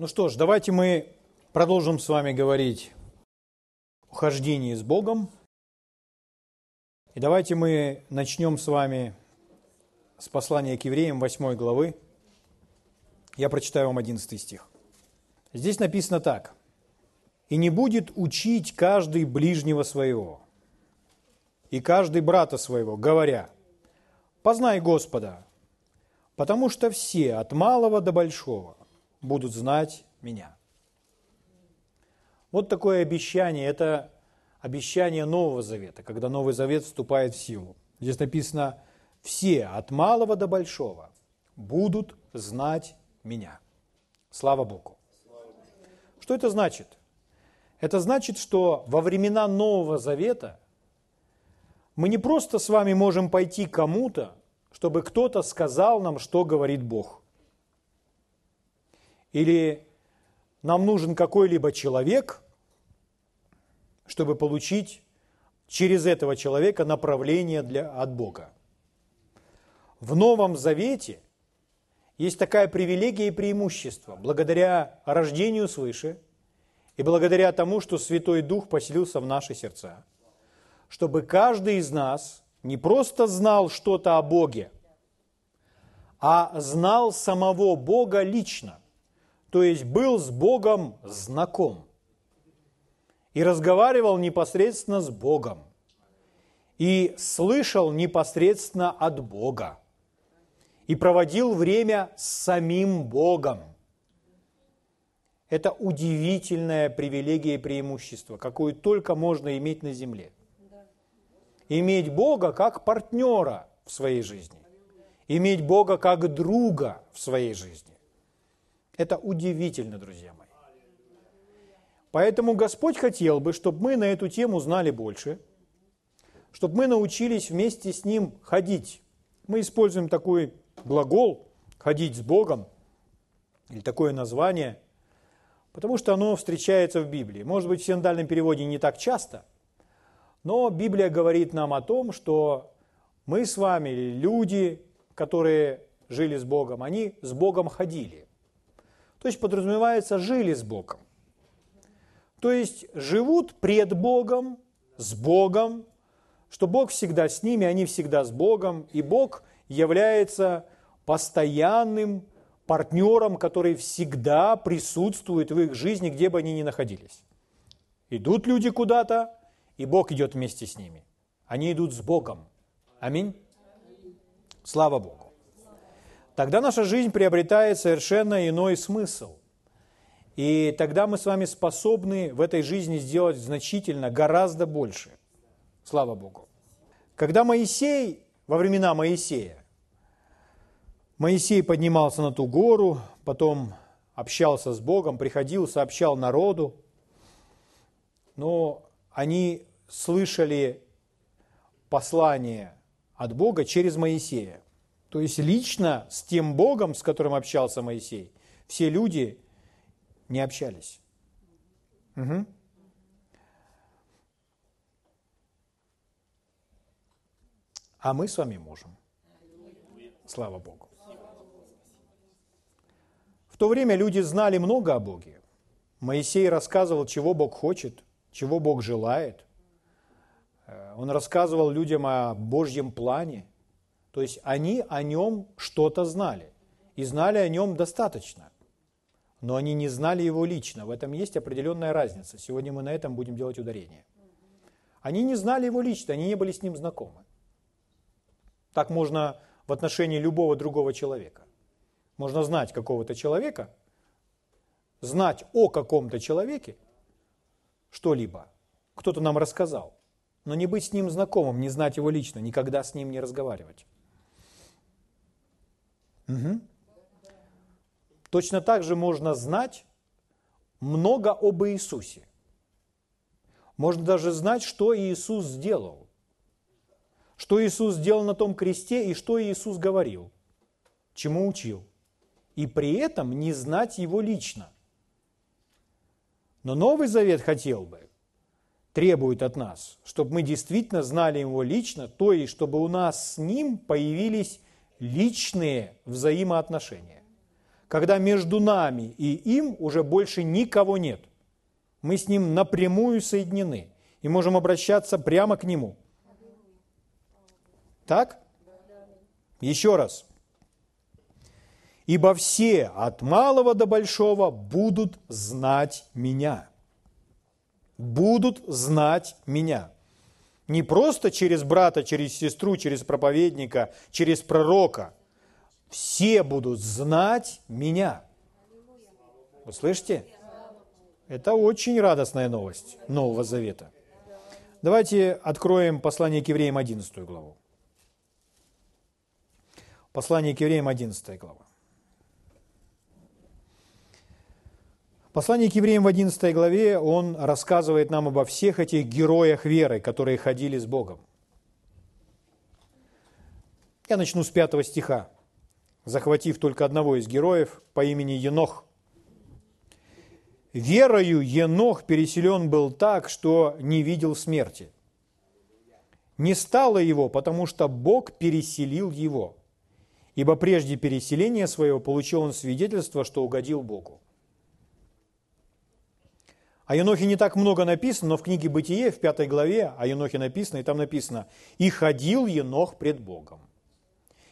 Ну что ж, давайте мы продолжим с вами говорить о хождении с Богом. И давайте мы начнем с вами с послания к евреям 8 главы. Я прочитаю вам 11 стих. Здесь написано так. «И не будет учить каждый ближнего своего, и каждый брата своего, говоря, «Познай Господа, потому что все, от малого до большого, будут знать меня». Вот такое обещание, это обещание Нового Завета, когда Новый Завет вступает в силу. Здесь написано, все, от малого до большого, будут знать меня. Слава Богу. Что это значит? Это значит, что во времена Нового Завета мы не просто с вами можем пойти кому-то, чтобы кто-то сказал нам, что говорит Бог. Или нам нужен какой-либо человек, чтобы получить через этого человека направление для, от Бога. В Новом Завете есть такая привилегия и преимущество. Благодаря рождению свыше и благодаря тому, что Святой Дух поселился в наши сердца, чтобы каждый из нас не просто знал что-то о Боге, а знал самого Бога лично – то есть был с Богом знаком и разговаривал непосредственно с Богом и слышал непосредственно от Бога и проводил время с самим Богом. Это удивительная привилегия и преимущество, какую только можно иметь на земле. Иметь Бога как партнера в своей жизни. Иметь Бога как друга в своей жизни. Это удивительно, друзья мои. Поэтому Господь хотел бы, чтобы мы на эту тему знали больше, чтобы мы научились вместе с Ним ходить. Мы используем такой глагол «ходить с Богом» или такое название, потому что оно встречается в Библии. Может быть, в синдальном переводе не так часто, но Библия говорит нам о том, что мы с вами, люди, которые жили с Богом, они с Богом ходили. То есть подразумевается, жили с Богом. То есть живут пред Богом, с Богом, что Бог всегда с ними, они всегда с Богом, и Бог является постоянным партнером, который всегда присутствует в их жизни, где бы они ни находились. Идут люди куда-то, и Бог идет вместе с ними. Они идут с Богом. Аминь. Слава Богу тогда наша жизнь приобретает совершенно иной смысл. И тогда мы с вами способны в этой жизни сделать значительно, гораздо больше. Слава Богу. Когда Моисей, во времена Моисея, Моисей поднимался на ту гору, потом общался с Богом, приходил, сообщал народу, но они слышали послание от Бога через Моисея. То есть лично с тем Богом, с которым общался Моисей, все люди не общались. Угу. А мы с вами можем. Слава Богу. В то время люди знали много о Боге. Моисей рассказывал, чего Бог хочет, чего Бог желает. Э, он рассказывал людям о Божьем плане. То есть они о нем что-то знали. И знали о нем достаточно. Но они не знали его лично. В этом есть определенная разница. Сегодня мы на этом будем делать ударение. Они не знали его лично, они не были с ним знакомы. Так можно в отношении любого другого человека. Можно знать какого-то человека, знать о каком-то человеке что-либо. Кто-то нам рассказал. Но не быть с ним знакомым, не знать его лично, никогда с ним не разговаривать. Угу. Точно так же можно знать много об Иисусе. Можно даже знать, что Иисус сделал. Что Иисус сделал на том кресте и что Иисус говорил, чему учил. И при этом не знать Его лично. Но Новый Завет хотел бы, требует от нас, чтобы мы действительно знали Его лично, то есть чтобы у нас с Ним появились личные взаимоотношения, когда между нами и им уже больше никого нет. Мы с ним напрямую соединены и можем обращаться прямо к нему. Так? Еще раз. Ибо все от малого до большого будут знать меня. Будут знать меня. Не просто через брата, через сестру, через проповедника, через пророка. Все будут знать меня. Вы слышите? Это очень радостная новость Нового Завета. Давайте откроем послание к евреям 11 главу. Послание к евреям 11 глава. Послание к евреям в 11 главе, он рассказывает нам обо всех этих героях веры, которые ходили с Богом. Я начну с пятого стиха, захватив только одного из героев по имени Енох. «Верою Енох переселен был так, что не видел смерти. Не стало его, потому что Бог переселил его, ибо прежде переселения своего получил он свидетельство, что угодил Богу». О Енохе не так много написано, но в книге «Бытие» в пятой главе о Енохе написано, и там написано «И ходил Енох пред Богом,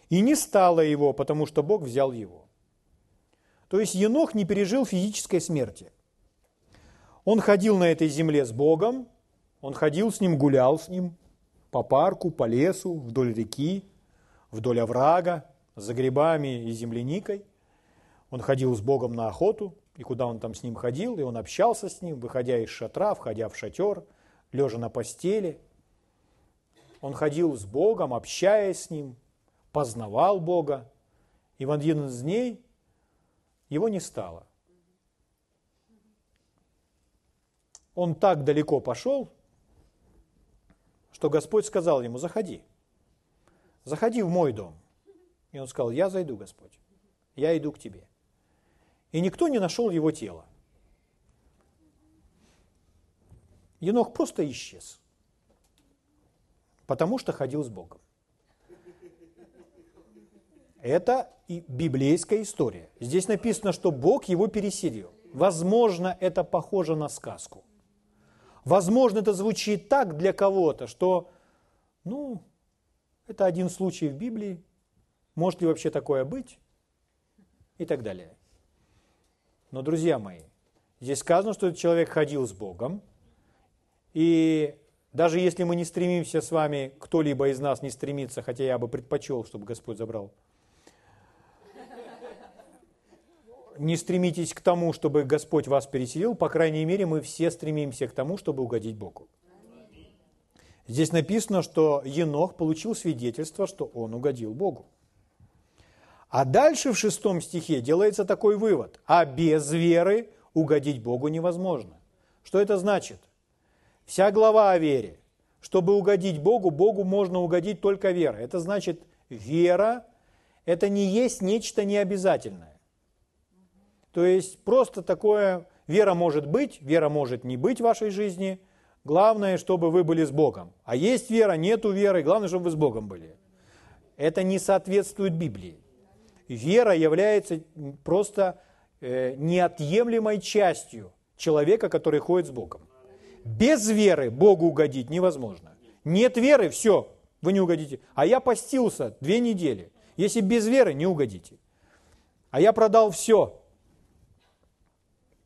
и не стало его, потому что Бог взял его». То есть Енох не пережил физической смерти. Он ходил на этой земле с Богом, он ходил с ним, гулял с ним по парку, по лесу, вдоль реки, вдоль оврага, за грибами и земляникой. Он ходил с Богом на охоту, и куда он там с ним ходил, и он общался с ним, выходя из шатра, входя в шатер, лежа на постели. Он ходил с Богом, общаясь с Ним, познавал Бога. И в один из дней его не стало. Он так далеко пошел, что Господь сказал ему, заходи, заходи в мой дом. И он сказал, я зайду, Господь, я иду к тебе и никто не нашел его тело. Енох просто исчез, потому что ходил с Богом. Это и библейская история. Здесь написано, что Бог его переселил. Возможно, это похоже на сказку. Возможно, это звучит так для кого-то, что, ну, это один случай в Библии, может ли вообще такое быть, и так далее. Но, друзья мои, здесь сказано, что этот человек ходил с Богом, и даже если мы не стремимся с вами, кто-либо из нас не стремится, хотя я бы предпочел, чтобы Господь забрал, не стремитесь к тому, чтобы Господь вас переселил, по крайней мере, мы все стремимся к тому, чтобы угодить Богу. Здесь написано, что Енох получил свидетельство, что он угодил Богу. А дальше в шестом стихе делается такой вывод. А без веры угодить Богу невозможно. Что это значит? Вся глава о вере. Чтобы угодить Богу, Богу можно угодить только верой. Это значит, вера – это не есть нечто необязательное. То есть просто такое, вера может быть, вера может не быть в вашей жизни. Главное, чтобы вы были с Богом. А есть вера, нету веры, главное, чтобы вы с Богом были. Это не соответствует Библии вера является просто э, неотъемлемой частью человека, который ходит с Богом. Без веры Богу угодить невозможно. Нет веры, все, вы не угодите. А я постился две недели. Если без веры, не угодите. А я продал все.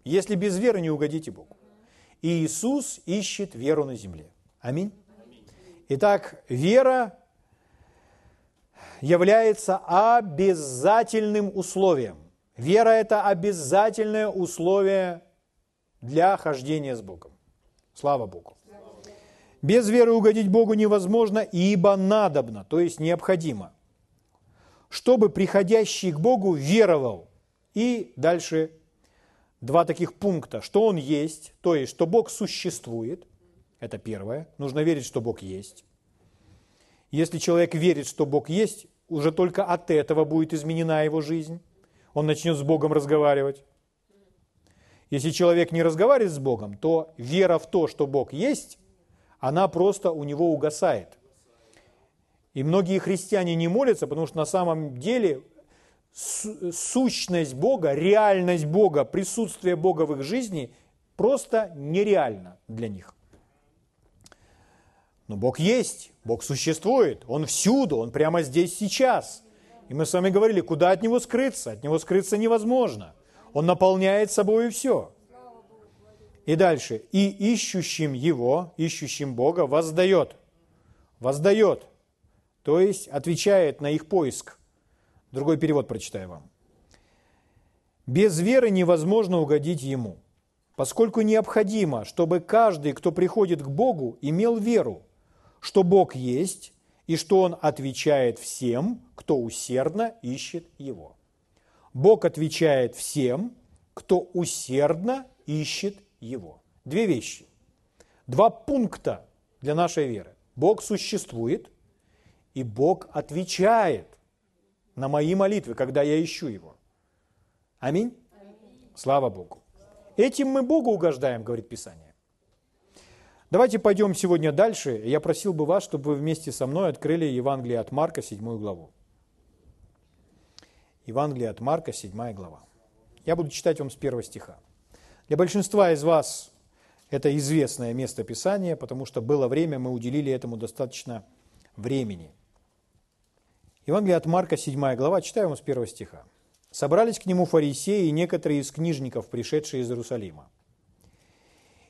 Если без веры, не угодите Богу. И Иисус ищет веру на земле. Аминь. Итак, вера является обязательным условием. Вера – это обязательное условие для хождения с Богом. Слава Богу. Без веры угодить Богу невозможно, ибо надобно, то есть необходимо, чтобы приходящий к Богу веровал. И дальше два таких пункта, что Он есть, то есть, что Бог существует, это первое, нужно верить, что Бог есть. Если человек верит, что Бог есть, уже только от этого будет изменена его жизнь. Он начнет с Богом разговаривать. Если человек не разговаривает с Богом, то вера в то, что Бог есть, она просто у него угасает. И многие христиане не молятся, потому что на самом деле сущность Бога, реальность Бога, присутствие Бога в их жизни просто нереально для них. Но Бог есть, Бог существует, Он всюду, Он прямо здесь сейчас. И мы с вами говорили, куда от Него скрыться? От Него скрыться невозможно. Он наполняет собой все. И дальше. И ищущим Его, ищущим Бога, воздает. Воздает. То есть отвечает на их поиск. Другой перевод прочитаю вам. Без веры невозможно угодить Ему, поскольку необходимо, чтобы каждый, кто приходит к Богу, имел веру, что Бог есть и что Он отвечает всем, кто усердно ищет Его. Бог отвечает всем, кто усердно ищет Его. Две вещи. Два пункта для нашей веры. Бог существует, и Бог отвечает на мои молитвы, когда я ищу Его. Аминь? Аминь. Слава Богу. Этим мы Богу угождаем, говорит Писание. Давайте пойдем сегодня дальше. Я просил бы вас, чтобы вы вместе со мной открыли Евангелие от Марка, 7 главу. Евангелие от Марка, 7 глава. Я буду читать вам с первого стиха. Для большинства из вас это известное место Писания, потому что было время, мы уделили этому достаточно времени – Евангелие от Марка, 7 глава, читаю вам с первого стиха. «Собрались к нему фарисеи и некоторые из книжников, пришедшие из Иерусалима.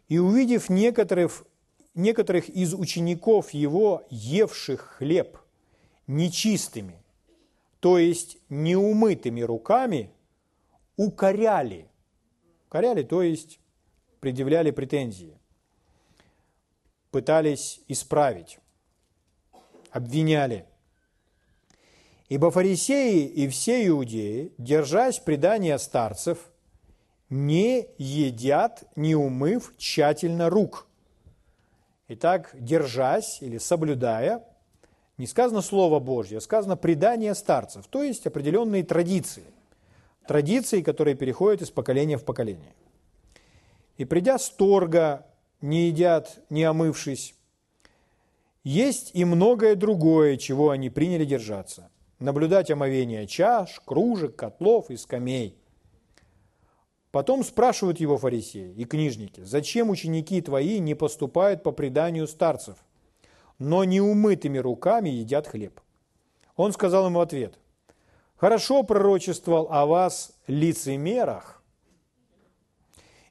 И увидев некоторых, некоторых из учеников его, евших хлеб нечистыми, то есть неумытыми руками, укоряли. Укоряли, то есть предъявляли претензии, пытались исправить, обвиняли – Ибо фарисеи и все иудеи, держась предания старцев, не едят, не умыв тщательно рук. Итак, держась или соблюдая, не сказано Слово Божье, а сказано предание старцев, то есть определенные традиции. Традиции, которые переходят из поколения в поколение. И придя с торга, не едят, не омывшись, есть и многое другое, чего они приняли держаться наблюдать омовение чаш, кружек, котлов и скамей. Потом спрашивают его фарисеи и книжники, зачем ученики твои не поступают по преданию старцев, но неумытыми руками едят хлеб? Он сказал ему ответ, хорошо пророчествовал о вас лицемерах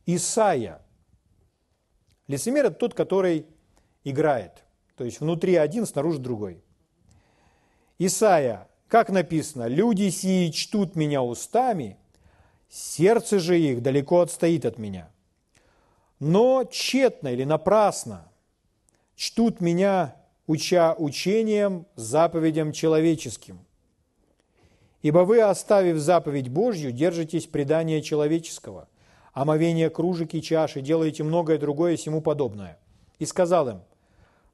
Исаия. Лицемер – это тот, который играет, то есть внутри один, снаружи другой. Исаия как написано, люди сии чтут меня устами, сердце же их далеко отстоит от меня. Но тщетно или напрасно чтут меня, уча учением, заповедям человеческим. Ибо вы, оставив заповедь Божью, держитесь предания человеческого, омовение кружек и чаши, делаете многое другое всему подобное. И сказал им,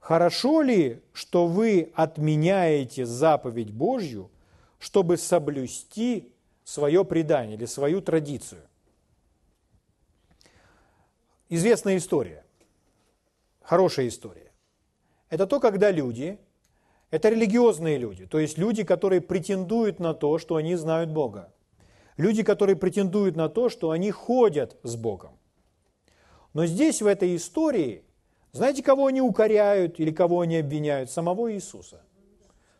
Хорошо ли, что вы отменяете заповедь Божью, чтобы соблюсти свое предание или свою традицию? Известная история, хорошая история. Это то, когда люди, это религиозные люди, то есть люди, которые претендуют на то, что они знают Бога. Люди, которые претендуют на то, что они ходят с Богом. Но здесь, в этой истории, знаете, кого они укоряют или кого они обвиняют? Самого Иисуса.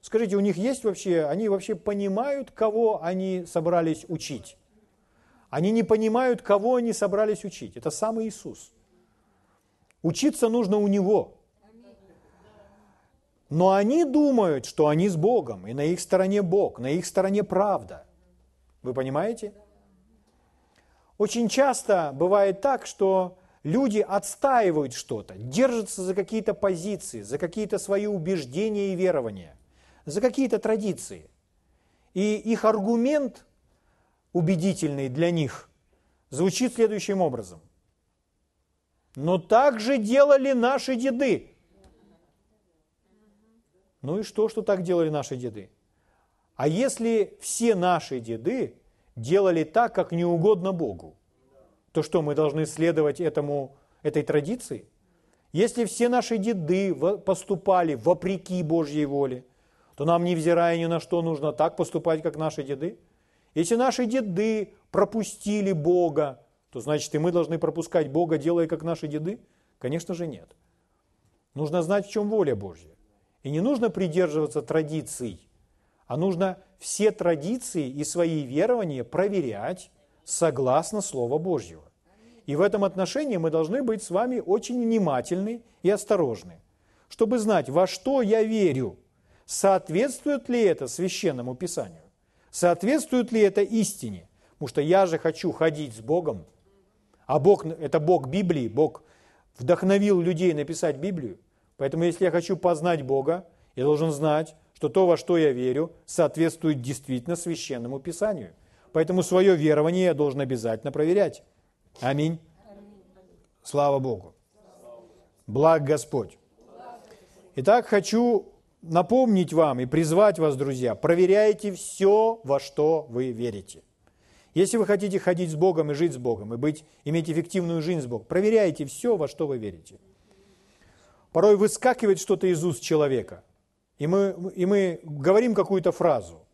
Скажите, у них есть вообще, они вообще понимают, кого они собрались учить? Они не понимают, кого они собрались учить. Это сам Иисус. Учиться нужно у Него. Но они думают, что они с Богом, и на их стороне Бог, на их стороне правда. Вы понимаете? Очень часто бывает так, что люди отстаивают что-то, держатся за какие-то позиции, за какие-то свои убеждения и верования, за какие-то традиции. И их аргумент убедительный для них звучит следующим образом. Но так же делали наши деды. Ну и что, что так делали наши деды? А если все наши деды делали так, как не угодно Богу? то что мы должны следовать этому, этой традиции? Если все наши деды поступали вопреки Божьей воле, то нам, невзирая ни на что, нужно так поступать, как наши деды? Если наши деды пропустили Бога, то значит и мы должны пропускать Бога, делая как наши деды? Конечно же нет. Нужно знать, в чем воля Божья. И не нужно придерживаться традиций, а нужно все традиции и свои верования проверять согласно Слова Божьего. И в этом отношении мы должны быть с вами очень внимательны и осторожны, чтобы знать, во что я верю, соответствует ли это священному Писанию, соответствует ли это истине. Потому что я же хочу ходить с Богом, а Бог – это Бог Библии, Бог вдохновил людей написать Библию. Поэтому если я хочу познать Бога, я должен знать, что то, во что я верю, соответствует действительно священному Писанию. Поэтому свое верование я должен обязательно проверять. Аминь. Слава Богу. Благ Господь. Итак, хочу напомнить вам и призвать вас, друзья, проверяйте все, во что вы верите. Если вы хотите ходить с Богом и жить с Богом, и быть, иметь эффективную жизнь с Богом, проверяйте все, во что вы верите. Порой выскакивает что-то из уст человека, и мы, и мы говорим какую-то фразу,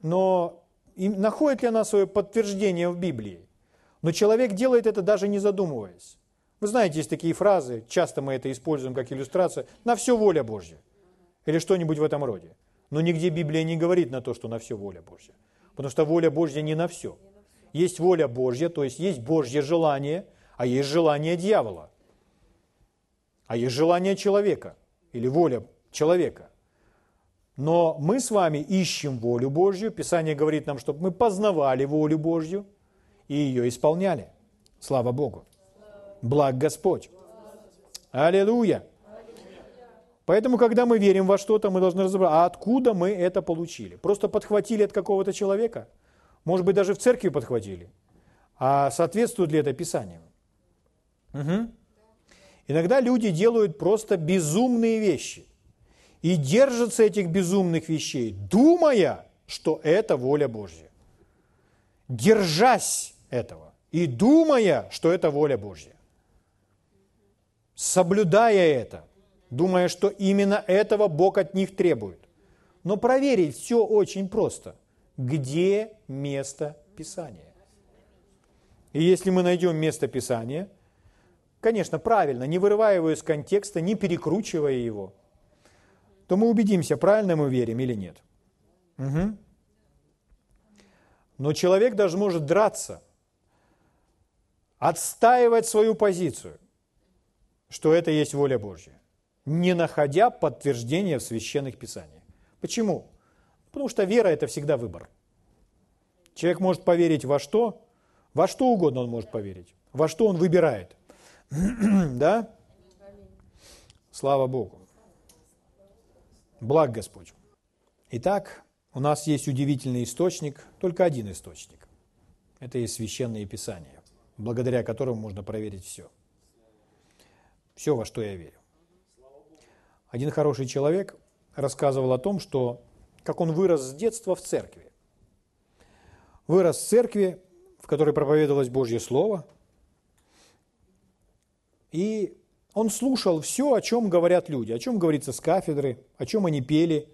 но находит ли она свое подтверждение в Библии? Но человек делает это даже не задумываясь. Вы знаете, есть такие фразы, часто мы это используем как иллюстрация, на все воля Божья. Или что-нибудь в этом роде. Но нигде Библия не говорит на то, что на все воля Божья. Потому что воля Божья не на все. Есть воля Божья, то есть есть Божье желание, а есть желание дьявола. А есть желание человека или воля человека. Но мы с вами ищем волю Божью. Писание говорит нам, чтобы мы познавали волю Божью и ее исполняли. Слава Богу. Благ Господь. Аллилуйя. Поэтому, когда мы верим во что-то, мы должны разобраться, а откуда мы это получили? Просто подхватили от какого-то человека? Может быть, даже в церкви подхватили? А соответствует ли это Писанию? Угу. Иногда люди делают просто безумные вещи и держатся этих безумных вещей, думая, что это воля Божья. Держась этого и думая, что это воля Божья. Соблюдая это – думая, что именно этого Бог от них требует. Но проверить все очень просто. Где место Писания? И если мы найдем место Писания, конечно, правильно, не вырывая его из контекста, не перекручивая его, то мы убедимся, правильно мы верим или нет. Угу. Но человек даже может драться, отстаивать свою позицию, что это есть воля Божья не находя подтверждения в священных писаниях. Почему? Потому что вера – это всегда выбор. Человек может поверить во что? Во что угодно он может поверить. Во что он выбирает. да? Слава Богу. Благ Господь. Итак, у нас есть удивительный источник, только один источник. Это есть священные писания, благодаря которым можно проверить все. Все, во что я верю. Один хороший человек рассказывал о том, что как он вырос с детства в церкви. Вырос в церкви, в которой проповедовалось Божье Слово, и он слушал все, о чем говорят люди, о чем говорится с кафедры, о чем они пели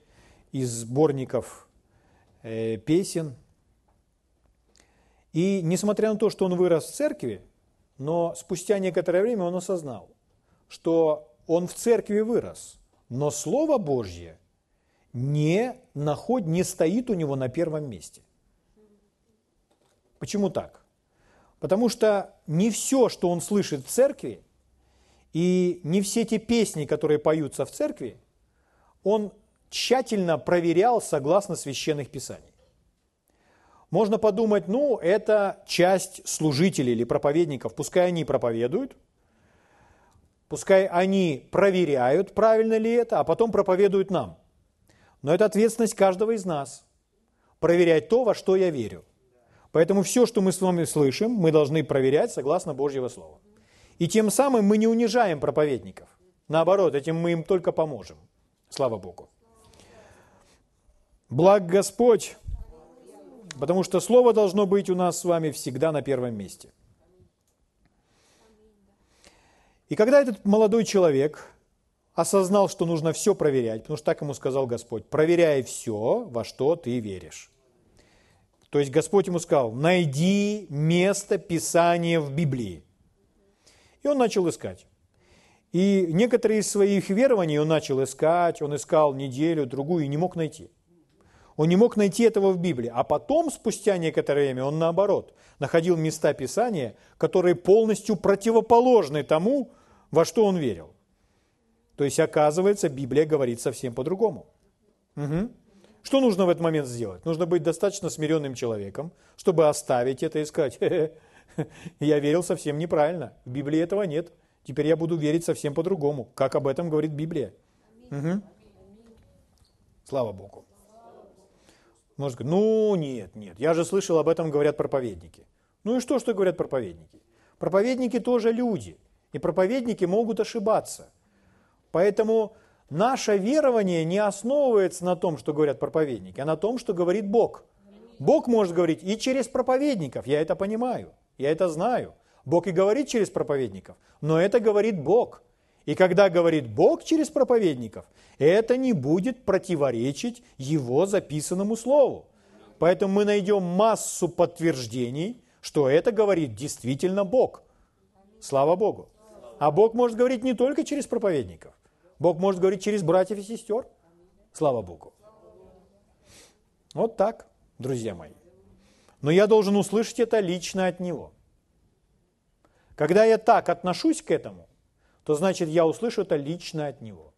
из сборников э, песен. И несмотря на то, что он вырос в церкви, но спустя некоторое время он осознал, что он в церкви вырос – но Слово Божье не, наход, не стоит у него на первом месте. Почему так? Потому что не все, что он слышит в церкви, и не все те песни, которые поются в церкви, он тщательно проверял согласно священных писаний. Можно подумать, ну, это часть служителей или проповедников, пускай они проповедуют, Пускай они проверяют, правильно ли это, а потом проповедуют нам. Но это ответственность каждого из нас. Проверять то, во что я верю. Поэтому все, что мы с вами слышим, мы должны проверять согласно Божьего Слова. И тем самым мы не унижаем проповедников. Наоборот, этим мы им только поможем. Слава Богу. Благ Господь, потому что Слово должно быть у нас с вами всегда на первом месте – И когда этот молодой человек осознал, что нужно все проверять, потому что так ему сказал Господь, проверяй все, во что ты веришь. То есть Господь ему сказал, найди место Писания в Библии. И он начал искать. И некоторые из своих верований он начал искать, он искал неделю, другую и не мог найти. Он не мог найти этого в Библии. А потом, спустя некоторое время, он наоборот, находил места Писания, которые полностью противоположны тому, во что он верил. То есть, оказывается, Библия говорит совсем по-другому. Угу. Что нужно в этот момент сделать? Нужно быть достаточно смиренным человеком, чтобы оставить это и сказать, я верил совсем неправильно, в Библии этого нет. Теперь я буду верить совсем по-другому, как об этом говорит Библия. Угу. Слава Богу. Может сказать, ну нет, нет, я же слышал, об этом говорят проповедники. Ну и что, что говорят проповедники? Проповедники тоже люди, и проповедники могут ошибаться. Поэтому наше верование не основывается на том, что говорят проповедники, а на том, что говорит Бог. Бог может говорить и через проповедников, я это понимаю, я это знаю. Бог и говорит через проповедников, но это говорит Бог. И когда говорит Бог через проповедников, это не будет противоречить Его записанному Слову. Поэтому мы найдем массу подтверждений, что это говорит действительно Бог. Слава Богу. А Бог может говорить не только через проповедников. Бог может говорить через братьев и сестер. Слава Богу. Вот так, друзья мои. Но я должен услышать это лично от Него. Когда я так отношусь к этому, то значит я услышу это лично от Него.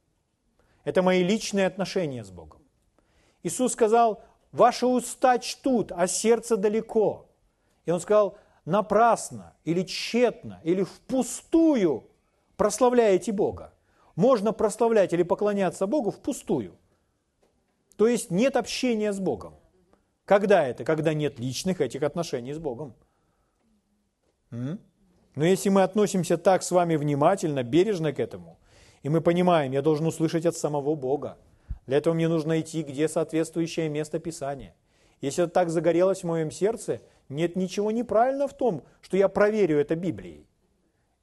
Это мои личные отношения с Богом. Иисус сказал, ваши уста чтут, а сердце далеко. И Он сказал, напрасно или тщетно или впустую прославляете Бога. Можно прославлять или поклоняться Богу впустую. То есть нет общения с Богом. Когда это? Когда нет личных этих отношений с Богом. Но если мы относимся так с вами внимательно, бережно к этому, и мы понимаем, я должен услышать от самого Бога, для этого мне нужно идти, где соответствующее место Писания. Если это так загорелось в моем сердце, нет ничего неправильно в том, что я проверю это Библией.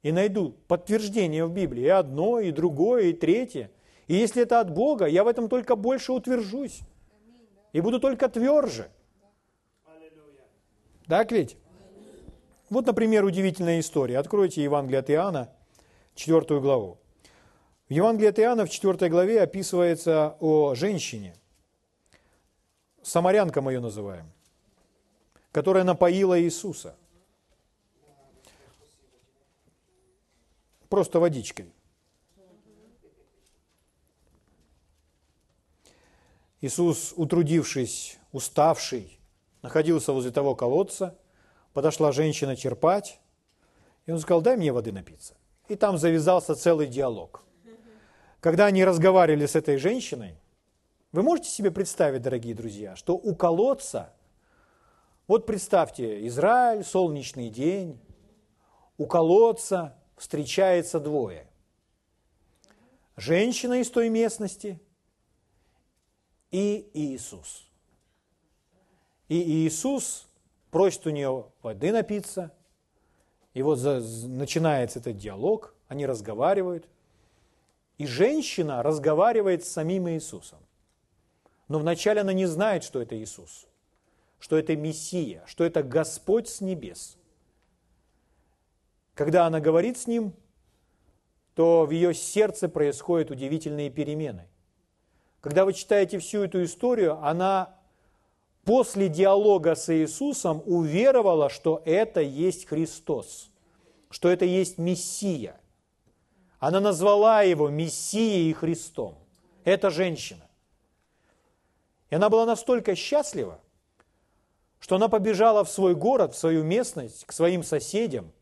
И найду подтверждение в Библии, и одно, и другое, и третье. И если это от Бога, я в этом только больше утвержусь. И буду только тверже. Так ведь? Вот, например, удивительная история. Откройте Евангелие от Иоанна, 4 главу. В Евангелии от Иоанна в 4 главе описывается о женщине, самарянка мы ее называем, которая напоила Иисуса. Просто водичкой. Иисус, утрудившись, уставший, находился возле того колодца – подошла женщина черпать, и он сказал, дай мне воды напиться. И там завязался целый диалог. Когда они разговаривали с этой женщиной, вы можете себе представить, дорогие друзья, что у колодца, вот представьте, Израиль, солнечный день, у колодца встречается двое. Женщина из той местности и Иисус. И Иисус просит у нее воды напиться. И вот начинается этот диалог, они разговаривают. И женщина разговаривает с самим Иисусом. Но вначале она не знает, что это Иисус, что это Мессия, что это Господь с небес. Когда она говорит с Ним, то в ее сердце происходят удивительные перемены. Когда вы читаете всю эту историю, она после диалога с Иисусом уверовала, что это есть Христос, что это есть Мессия. Она назвала его Мессией и Христом. Это женщина. И она была настолько счастлива, что она побежала в свой город, в свою местность, к своим соседям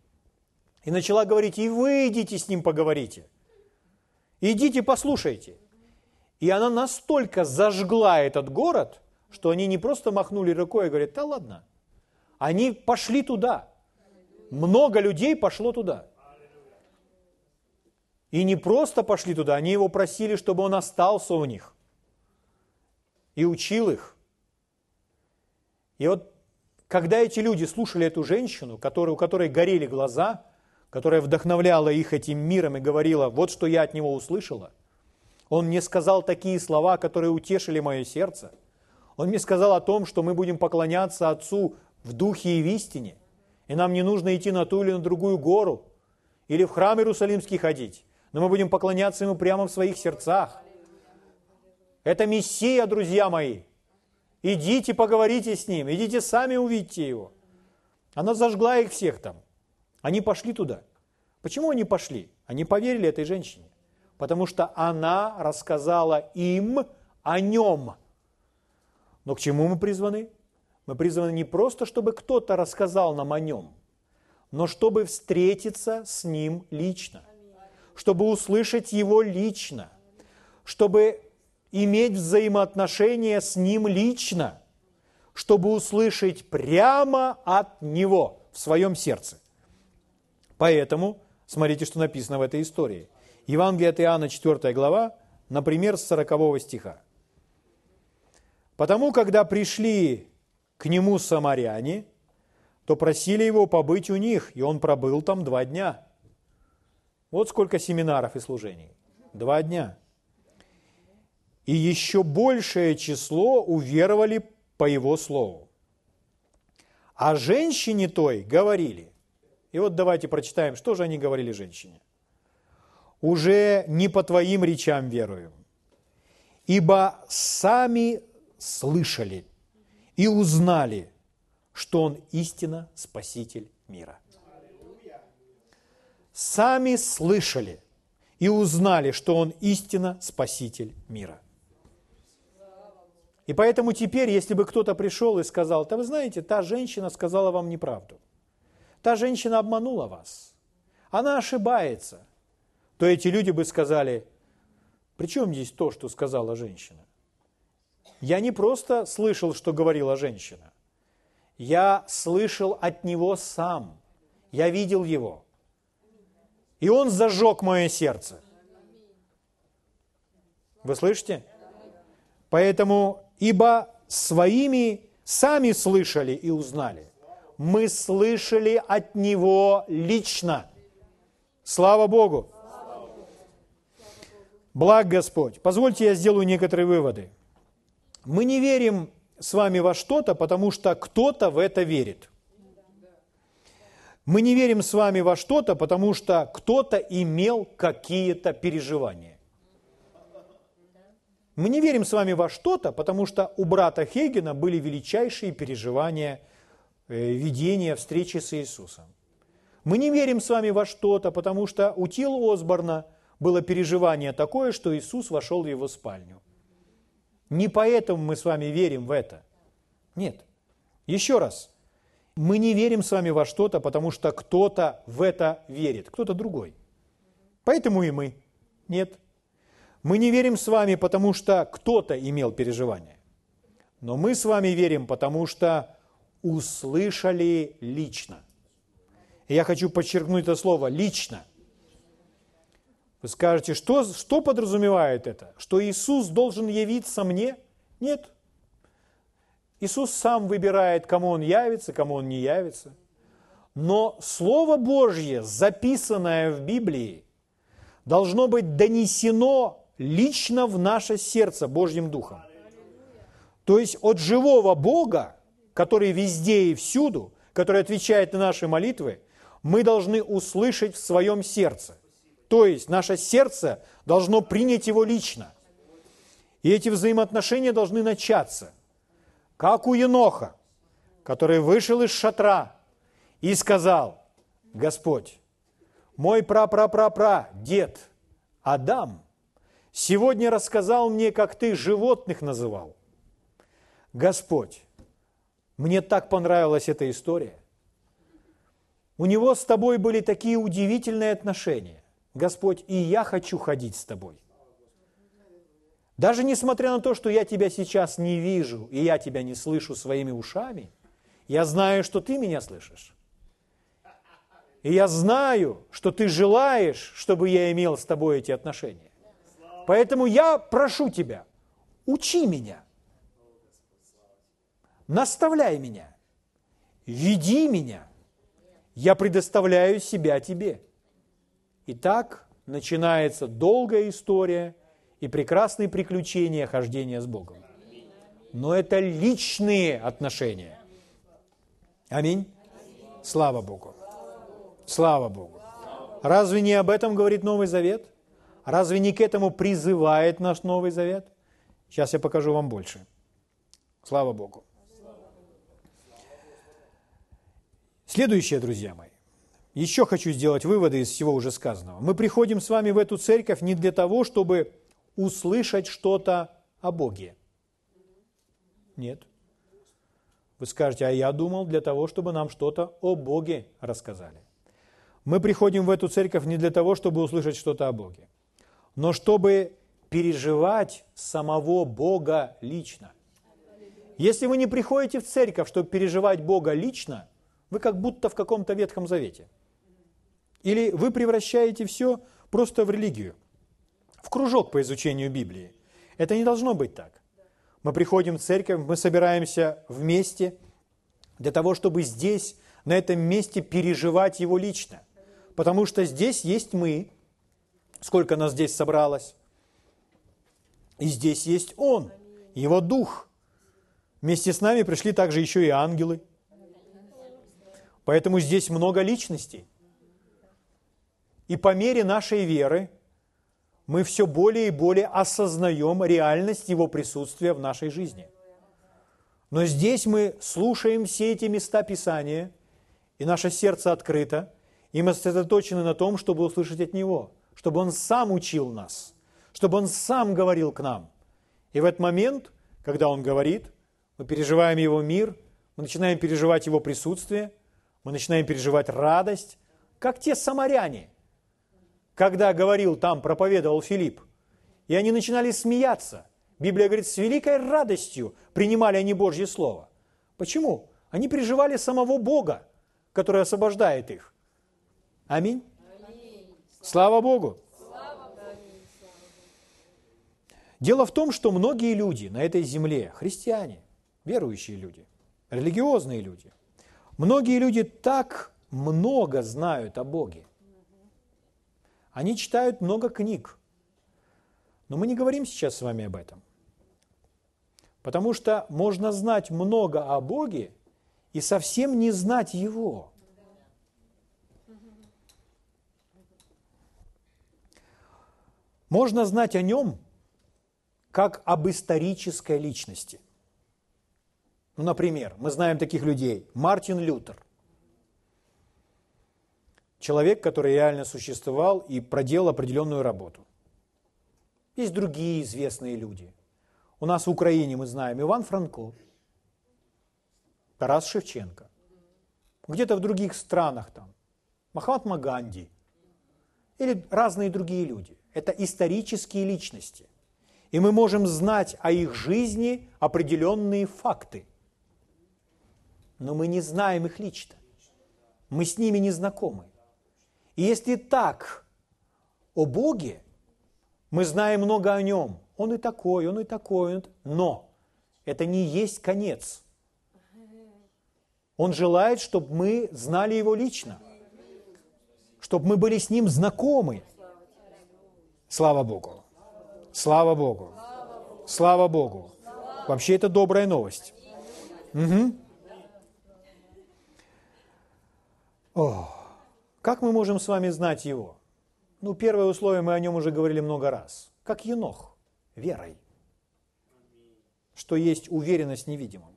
и начала говорить, и вы идите с ним поговорите. Идите послушайте. И она настолько зажгла этот город – что они не просто махнули рукой и говорят, да ладно. Они пошли туда. Много людей пошло туда. И не просто пошли туда, они его просили, чтобы он остался у них. И учил их. И вот когда эти люди слушали эту женщину, которая, у которой горели глаза, которая вдохновляла их этим миром и говорила, вот что я от него услышала, он мне сказал такие слова, которые утешили мое сердце – Он мне сказал о том, что мы будем поклоняться Отцу в духе и в истине. И нам не нужно идти на ту или на другую гору или в храм Иерусалимский ходить, но мы будем поклоняться Ему прямо в своих сердцах. Это Мессия, друзья мои. Идите, поговорите с Ним, идите сами увидите Его. Она зажгла их всех там. Они пошли туда. Почему они пошли? Они поверили этой женщине. Потому что она рассказала им о нем. Но к чему мы призваны? Мы призваны не просто, чтобы кто-то рассказал нам о нем, но чтобы встретиться с ним лично, чтобы услышать его лично, чтобы иметь взаимоотношения с ним лично, чтобы услышать прямо от него в своем сердце. Поэтому, смотрите, что написано в этой истории. Евангелие от Иоанна, 4 глава, например, с 40 стиха. «Потому, когда пришли к нему самаряне, то просили его побыть у них, и он пробыл там два дня. Вот сколько семинаров и служений. Два дня. И еще большее число уверовали по его слову. А женщине той говорили, и вот давайте прочитаем, что же они говорили женщине. «Уже не по твоим речам веруем, ибо сами слышали и узнали, что Он истинно Спаситель мира. Сами слышали и узнали, что Он истинно Спаситель мира. И поэтому теперь, если бы кто-то пришел и сказал, да вы знаете, та женщина сказала вам неправду, та женщина обманула вас, она ошибается, то эти люди бы сказали, при чем здесь то, что сказала женщина? Я не просто слышал, что говорила женщина. Я слышал от него сам. Я видел его. И он зажег мое сердце. Вы слышите? Поэтому, ибо своими сами слышали и узнали. Мы слышали от него лично. Слава Богу! Благ Господь. Позвольте я сделаю некоторые выводы. Мы не верим с вами во что-то, потому что кто-то в это верит. Мы не верим с вами во что-то, потому что кто-то имел какие-то переживания. Мы не верим с вами во что-то, потому что у брата Хейгена были величайшие переживания, э, видения встречи с Иисусом. Мы не верим с вами во что-то, потому что у Тил Осборна было переживание такое, что Иисус вошел в его спальню. Не поэтому мы с вами верим в это. Нет. Еще раз. Мы не верим с вами во что-то, потому что кто-то в это верит, кто-то другой. Поэтому и мы. Нет. Мы не верим с вами, потому что кто-то имел переживание. Но мы с вами верим, потому что услышали лично. Я хочу подчеркнуть это слово «лично». Вы скажете, что, что подразумевает это? Что Иисус должен явиться мне? Нет. Иисус сам выбирает, кому Он явится, кому Он не явится. Но Слово Божье, записанное в Библии, должно быть донесено лично в наше сердце Божьим Духом. То есть от живого Бога, который везде и всюду, который отвечает на наши молитвы, мы должны услышать в своем сердце. То есть наше сердце должно принять его лично. И эти взаимоотношения должны начаться. Как у Еноха, который вышел из шатра и сказал, Господь, мой пра-пра-пра-пра, дед Адам, сегодня рассказал мне, как ты животных называл. Господь, мне так понравилась эта история. У него с тобой были такие удивительные отношения. Господь, и я хочу ходить с тобой. Даже несмотря на то, что я тебя сейчас не вижу, и я тебя не слышу своими ушами, я знаю, что ты меня слышишь. И я знаю, что ты желаешь, чтобы я имел с тобой эти отношения. Поэтому я прошу тебя, учи меня, наставляй меня, веди меня. Я предоставляю себя тебе. И так начинается долгая история и прекрасные приключения хождения с Богом. но это личные отношения. Аминь. Слава Богу. Слава Богу. Разве не об этом говорит Новый Завет? Разве не к этому призывает наш Новый Завет? Сейчас я покажу вам больше. Слава Богу. Следующее, друзья мои. Еще хочу сделать выводы из всего уже сказанного. Мы приходим с вами в эту церковь не для того, чтобы услышать что-то о Боге. Нет. Вы скажете, а я думал для того, чтобы нам что-то о Боге рассказали. Мы приходим в эту церковь не для того, чтобы услышать что-то о Боге, но чтобы переживать самого Бога лично. Если вы не приходите в церковь, чтобы переживать Бога лично, вы как будто в каком-то Ветхом Завете. Или вы превращаете все просто в религию, в кружок по изучению Библии. Это не должно быть так. Мы приходим в церковь, мы собираемся вместе для того, чтобы здесь, на этом месте переживать Его лично. Потому что здесь есть мы, сколько нас здесь собралось, и здесь есть Он, Его Дух. Вместе с нами пришли также еще и ангелы. Поэтому здесь много личностей. И по мере нашей веры мы все более и более осознаем реальность Его присутствия в нашей жизни. Но здесь мы слушаем все эти места Писания, и наше сердце открыто, и мы сосредоточены на том, чтобы услышать от Него, чтобы Он сам учил нас, чтобы Он сам говорил к нам. И в этот момент, когда Он говорит, мы переживаем Его мир, мы начинаем переживать Его присутствие, мы начинаем переживать радость, как те самаряне – когда говорил там, проповедовал Филипп, и они начинали смеяться. Библия говорит, с великой радостью принимали они Божье Слово. Почему? Они переживали самого Бога, который освобождает их. Аминь. Аминь. Слава Богу. Дело в том, что многие люди на этой земле, христиане, верующие люди, религиозные люди, многие люди так много знают о Боге, они читают много книг. Но мы не говорим сейчас с вами об этом. Потому что можно знать много о Боге и совсем не знать Его. Можно знать о Нем как об исторической личности. Ну, например, мы знаем таких людей. Мартин Лютер – человек, который реально существовал и проделал определенную работу. Есть другие известные люди. У нас в Украине мы знаем Иван Франко, Тарас Шевченко. Где-то в других странах там Махатма Ганди или разные другие люди. Это исторические личности. И мы можем знать о их жизни определенные факты. Но мы не знаем их лично. Мы с ними не знакомы. И если так о Боге, мы знаем много о Нем, Он и такой, Он и такой, но это не есть конец. Он желает, чтобы мы знали Его лично, чтобы мы были с Ним знакомы. Слава Богу! Слава Богу! Слава Богу! Вообще это добрая новость. Угу. О. Как мы можем с вами знать его? Ну, первое условие, мы о нем уже говорили много раз. Как енох, верой. Что есть уверенность невидимым.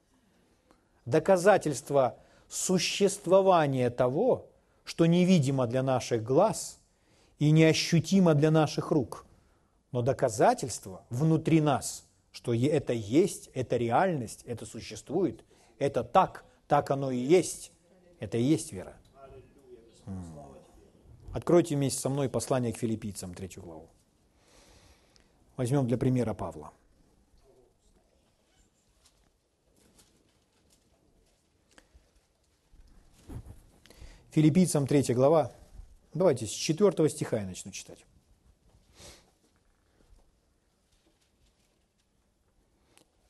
Доказательство существования того, что невидимо для наших глаз и неощутимо для наших рук. Но доказательство внутри нас, что это есть, это реальность, это существует, это так, так оно и есть. Это и есть вера. Откройте вместе со мной послание к филиппийцам, третью главу. Возьмем для примера Павла. Филиппийцам 3 глава. Давайте с 4 стиха я начну читать.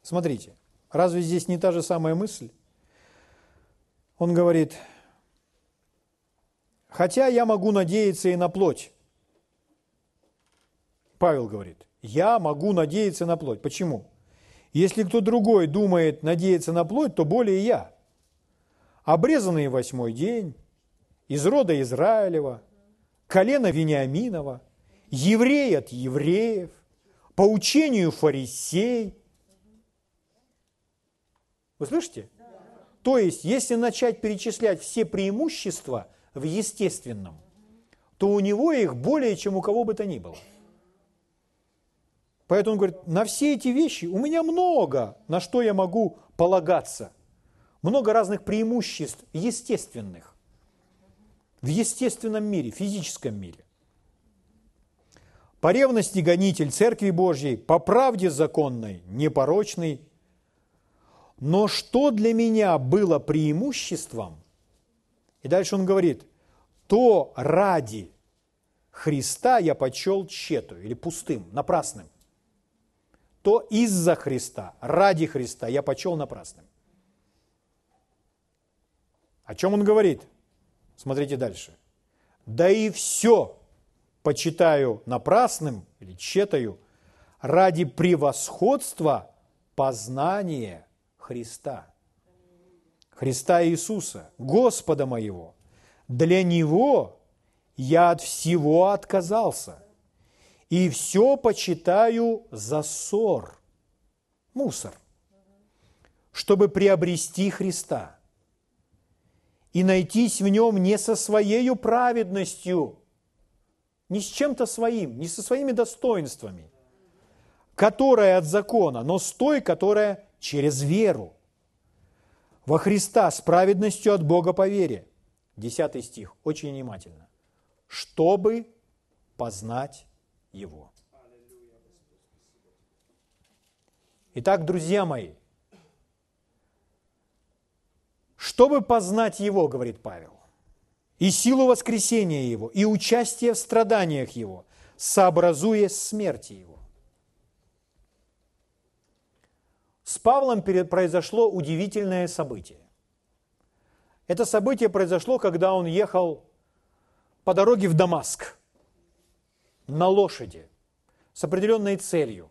Смотрите, разве здесь не та же самая мысль? Он говорит, Хотя я могу надеяться и на плоть. Павел говорит, я могу надеяться на плоть. Почему? Если кто другой думает надеяться на плоть, то более я. Обрезанный восьмой день, из рода Израилева, колено Вениаминова, еврей от евреев, по учению фарисей. Вы слышите? То есть, если начать перечислять все преимущества в естественном, то у него их более, чем у кого бы то ни было. Поэтому он говорит, на все эти вещи у меня много, на что я могу полагаться. Много разных преимуществ естественных. В естественном мире, физическом мире. По ревности гонитель Церкви Божьей, по правде законной, непорочный. Но что для меня было преимуществом? И дальше он говорит, то ради Христа я почел тщету или пустым, напрасным то из-за Христа, ради Христа я почел напрасным. О чем он говорит? Смотрите дальше. Да и все почитаю напрасным или четаю ради превосходства познания Христа. Христа Иисуса, Господа моего. Для Него я от всего отказался и все почитаю за ссор, мусор, чтобы приобрести Христа и найтись в нем не со своей праведностью, не с чем-то своим, не со своими достоинствами, которая от закона, но с той, которая через веру во Христа с праведностью от Бога по вере. Десятый стих, очень внимательно. Чтобы познать его. Итак, друзья мои, чтобы познать Его, говорит Павел, и силу воскресения Его, и участие в страданиях Его, сообразуя смерти Его. С Павлом произошло удивительное событие. Это событие произошло, когда он ехал по дороге в Дамаск – на лошади с определенной целью.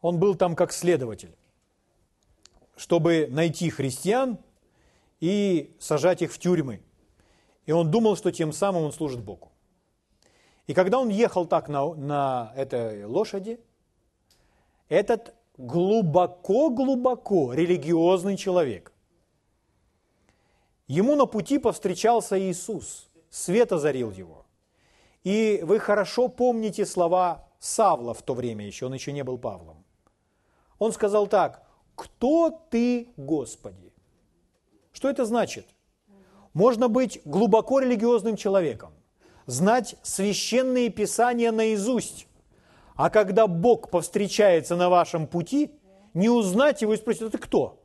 Он был там как следователь, чтобы найти христиан и сажать их в тюрьмы. И он думал, что тем самым он служит Богу. И когда он ехал так на, на этой лошади, этот глубоко-глубоко религиозный человек, ему на пути повстречался Иисус, свет озарил его – и вы хорошо помните слова Савла в то время еще, он еще не был Павлом. Он сказал так, «Кто ты, Господи?» Что это значит? Можно быть глубоко религиозным человеком, знать священные писания наизусть, а когда Бог повстречается на вашем пути, не узнать его и спросить, а ты кто?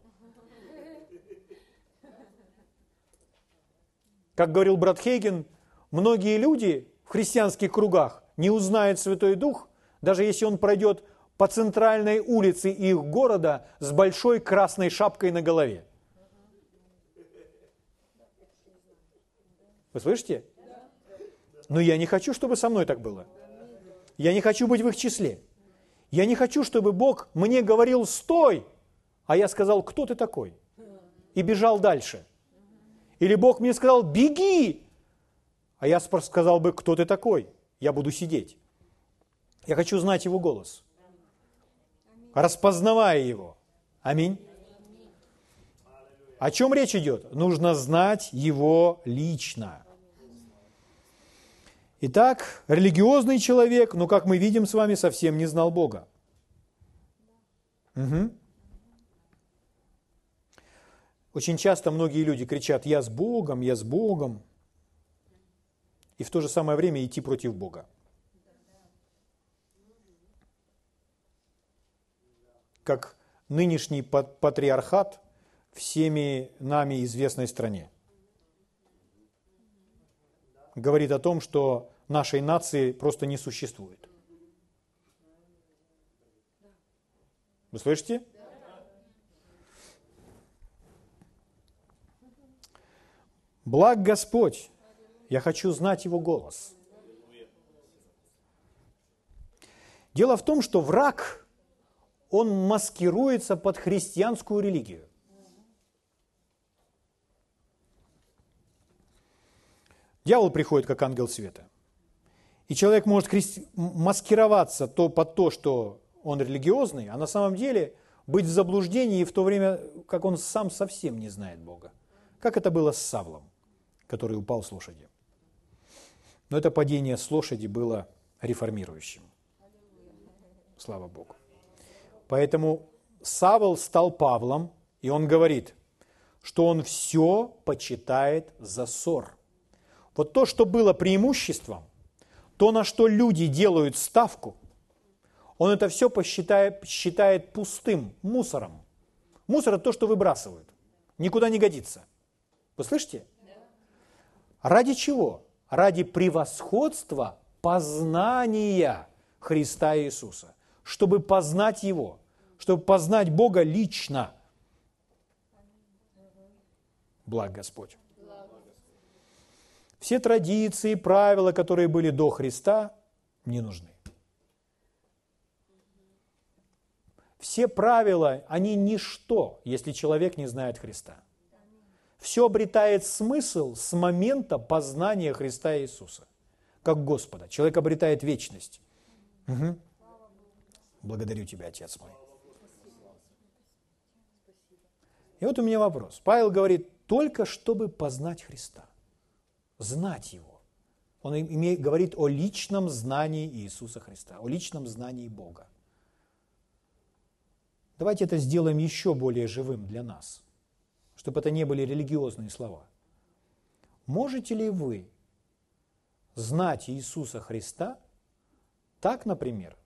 Как говорил брат Хейген, многие люди в христианских кругах не узнает Святой Дух, даже если он пройдет по центральной улице их города с большой красной шапкой на голове. Вы слышите? Но я не хочу, чтобы со мной так было. Я не хочу быть в их числе. Я не хочу, чтобы Бог мне говорил «стой», а я сказал «кто ты такой?» и бежал дальше. Или Бог мне сказал «беги», а я сказал бы, кто ты такой? Я буду сидеть. Я хочу знать его голос, распознавая его. Аминь. О чем речь идет? Нужно знать его лично. Итак, религиозный человек, но, как мы видим с вами, совсем не знал Бога. Угу. Очень часто многие люди кричат, я с Богом, я с Богом и в то же самое время идти против Бога. Как нынешний патриархат всеми нами известной стране. Говорит о том, что нашей нации просто не существует. Вы слышите? Благ Господь я хочу знать Его голос. Дело в том, что враг, он маскируется под христианскую религию. Дьявол приходит как ангел света. И человек может маскироваться то под то, что он религиозный, а на самом деле быть в заблуждении в то время, как он сам совсем не знает Бога. Как это было с Савлом, который упал с лошади. Но это падение с лошади было реформирующим. Слава Богу. Поэтому Савл стал Павлом, и он говорит, что он все почитает за ссор. Вот то, что было преимуществом, то, на что люди делают ставку, он это все посчитает, считает пустым, мусором. Мусор – это то, что выбрасывают. Никуда не годится. Вы слышите? Ради чего? Ради превосходства познания Христа Иисуса. Чтобы познать Его. Чтобы познать Бога лично. Благ Господь. Все традиции, правила, которые были до Христа, не нужны. Все правила, они ничто, если человек не знает Христа. Все обретает смысл с момента познания Христа Иисуса, как Господа. Человек обретает вечность. Угу. Благодарю Тебя, Отец мой. И вот у меня вопрос. Павел говорит, только чтобы познать Христа знать Его. Он имеет, говорит о личном знании Иисуса Христа, о личном знании Бога. Давайте это сделаем еще более живым для нас, чтобы это не были религиозные слова. Можете ли вы знать Иисуса Христа так, например,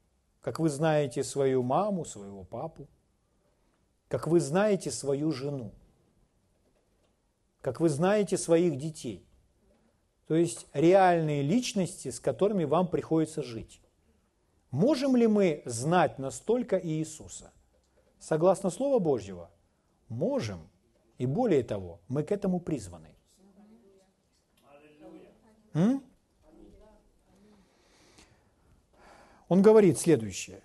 как вы знаете свою маму, своего папу, как вы знаете свою жену, как вы знаете своих детей? То есть реальные личности, с которыми вам приходится жить. Можем ли мы знать настолько Иисуса? Согласно Слову Божьего, можем. И более того, мы к этому призваны. М? Он говорит следующее.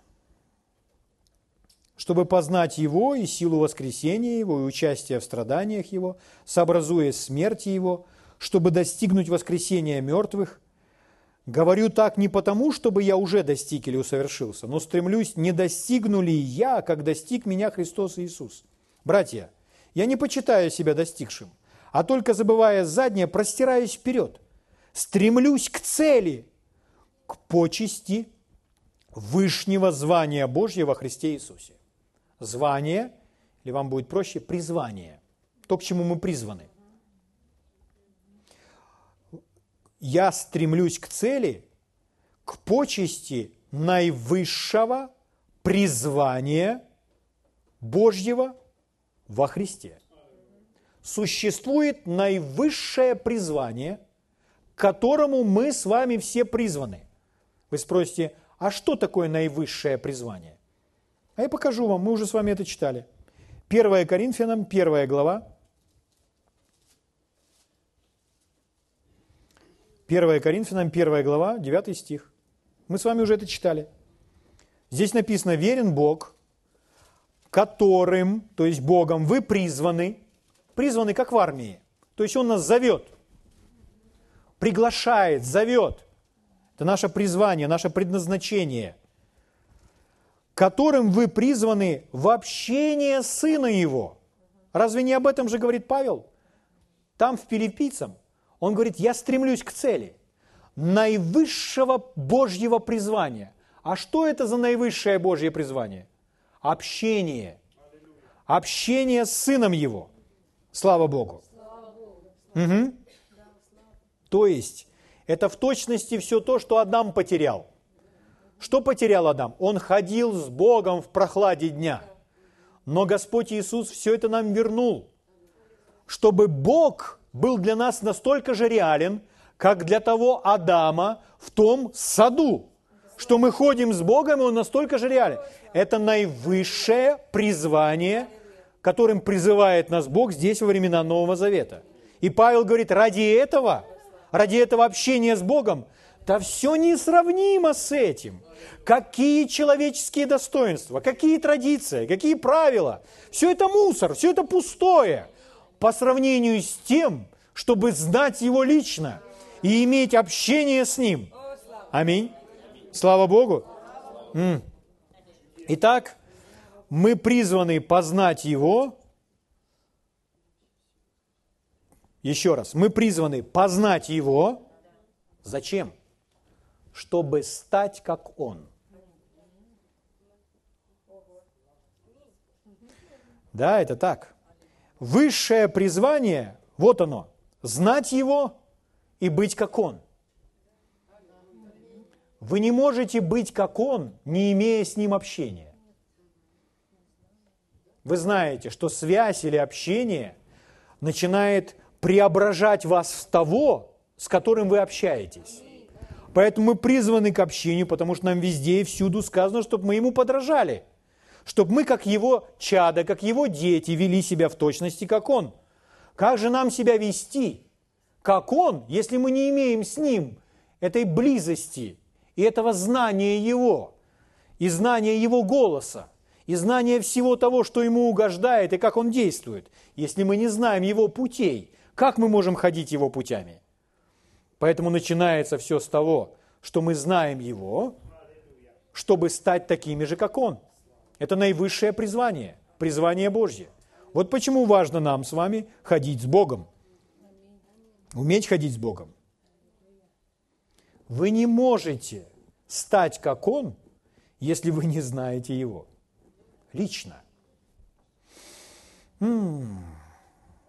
Чтобы познать Его и силу воскресения Его, и участие в страданиях Его, сообразуя смерти Его, чтобы достигнуть воскресения мертвых. Говорю так не потому, чтобы я уже достиг или усовершился, но стремлюсь, не достигну ли я, как достиг меня Христос Иисус. Братья, я не почитаю себя достигшим, а только забывая заднее, простираюсь вперед. Стремлюсь к цели, к почести вышнего звания Божьего во Христе Иисусе. Звание, или вам будет проще, призвание. То, к чему мы призваны. Я стремлюсь к цели, к почести наивысшего призвания Божьего во Христе. Существует наивысшее призвание, к которому мы с вами все призваны. Вы спросите, а что такое наивысшее призвание? А я покажу вам, мы уже с вами это читали. 1 Коринфянам, 1 глава, 1 Коринфянам, 1 глава, 9 стих. Мы с вами уже это читали. Здесь написано, верен Бог, которым, то есть Богом, вы призваны, призваны как в армии. То есть Он нас зовет, приглашает, зовет. Это наше призвание, наше предназначение, которым вы призваны в общение Сына Его. Разве не об этом же говорит Павел? Там в Филиппийцам – он говорит, я стремлюсь к цели наивысшего Божьего призвания. А что это за наивысшее Божье призвание? Общение. Общение с Сыном Его. Слава Богу. Угу. То есть, это в точности все то, что Адам потерял. Что потерял Адам? Он ходил с Богом в прохладе дня. Но Господь Иисус все это нам вернул, чтобы Бог был для нас настолько же реален, как для того Адама в том саду, что мы ходим с Богом, и Он настолько же реален. Это наивысшее призвание, которым призывает нас Бог здесь во времена Нового Завета. И Павел говорит, ради этого, ради этого общения с Богом, Да все несравнимо с этим. Какие человеческие достоинства, какие традиции, какие правила. Все это мусор, все это пустое по сравнению с тем, чтобы знать Его лично и иметь общение с Ним. Аминь. Слава Богу. Итак, мы призваны познать Его. Еще раз, мы призваны познать Его. Зачем? чтобы стать как Он. Да, это так. Высшее призвание, вот оно, знать Его и быть как Он. Вы не можете быть как Он, не имея с Ним общения. Вы знаете, что связь или общение начинает преображать вас в того, с которым вы общаетесь. Поэтому мы призваны к общению, потому что нам везде и всюду сказано, чтобы мы ему подражали. Чтобы мы, как его чада, как его дети, вели себя в точности, как он. Как же нам себя вести, как он, если мы не имеем с ним этой близости и этого знания его, и знания его голоса, и знания всего того, что ему угождает и как он действует. Если мы не знаем его путей, как мы можем ходить его путями? Поэтому начинается все с того, что мы знаем Его, чтобы стать такими же, как Он. Это наивысшее призвание, призвание Божье. Вот почему важно нам с вами ходить с Богом. Уметь ходить с Богом. Вы не можете стать как Он, если вы не знаете Его. Лично. М-м-м.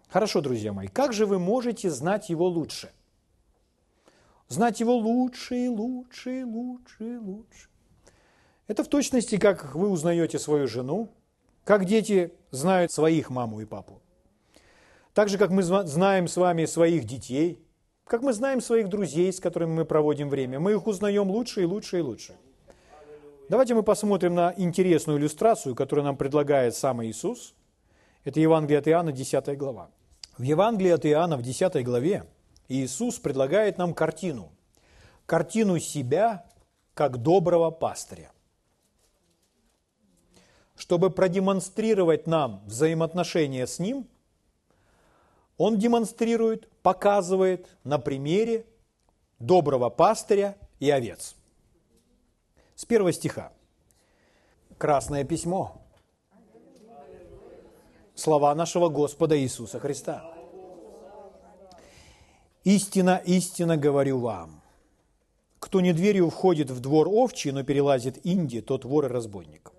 Хорошо, друзья мои, как же вы можете знать Его лучше? знать его лучше и лучше и лучше и лучше. Это в точности, как вы узнаете свою жену, как дети знают своих маму и папу. Так же, как мы знаем с вами своих детей, как мы знаем своих друзей, с которыми мы проводим время, мы их узнаем лучше и лучше и лучше. Давайте мы посмотрим на интересную иллюстрацию, которую нам предлагает сам Иисус. Это Евангелие от Иоанна, 10 глава. В Евангелии от Иоанна, в 10 главе, Иисус предлагает нам картину. Картину себя как доброго пастыря. Чтобы продемонстрировать нам взаимоотношения с Ним, Он демонстрирует, показывает на примере доброго пастыря и овец. С первого стиха. Красное письмо. Слова нашего Господа Иисуса Христа. Истина, истина говорю вам. Кто не дверью входит в двор овчий, но перелазит инди, тот вор и разбойник.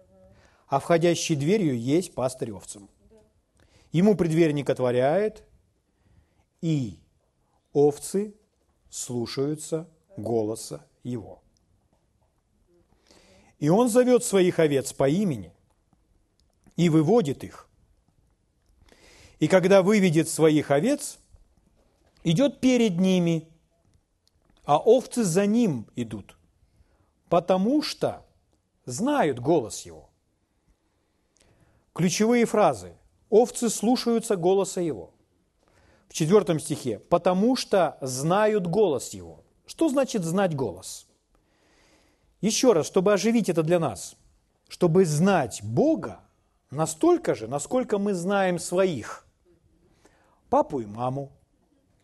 А входящий дверью есть пастырь овцам. Ему предверник отворяет, и овцы слушаются голоса его. И он зовет своих овец по имени и выводит их. И когда выведет своих овец – идет перед ними, а овцы за ним идут, потому что знают голос его. Ключевые фразы. Овцы слушаются голоса его. В четвертом стихе. Потому что знают голос его. Что значит знать голос? Еще раз, чтобы оживить это для нас. Чтобы знать Бога настолько же, насколько мы знаем своих. Папу и маму,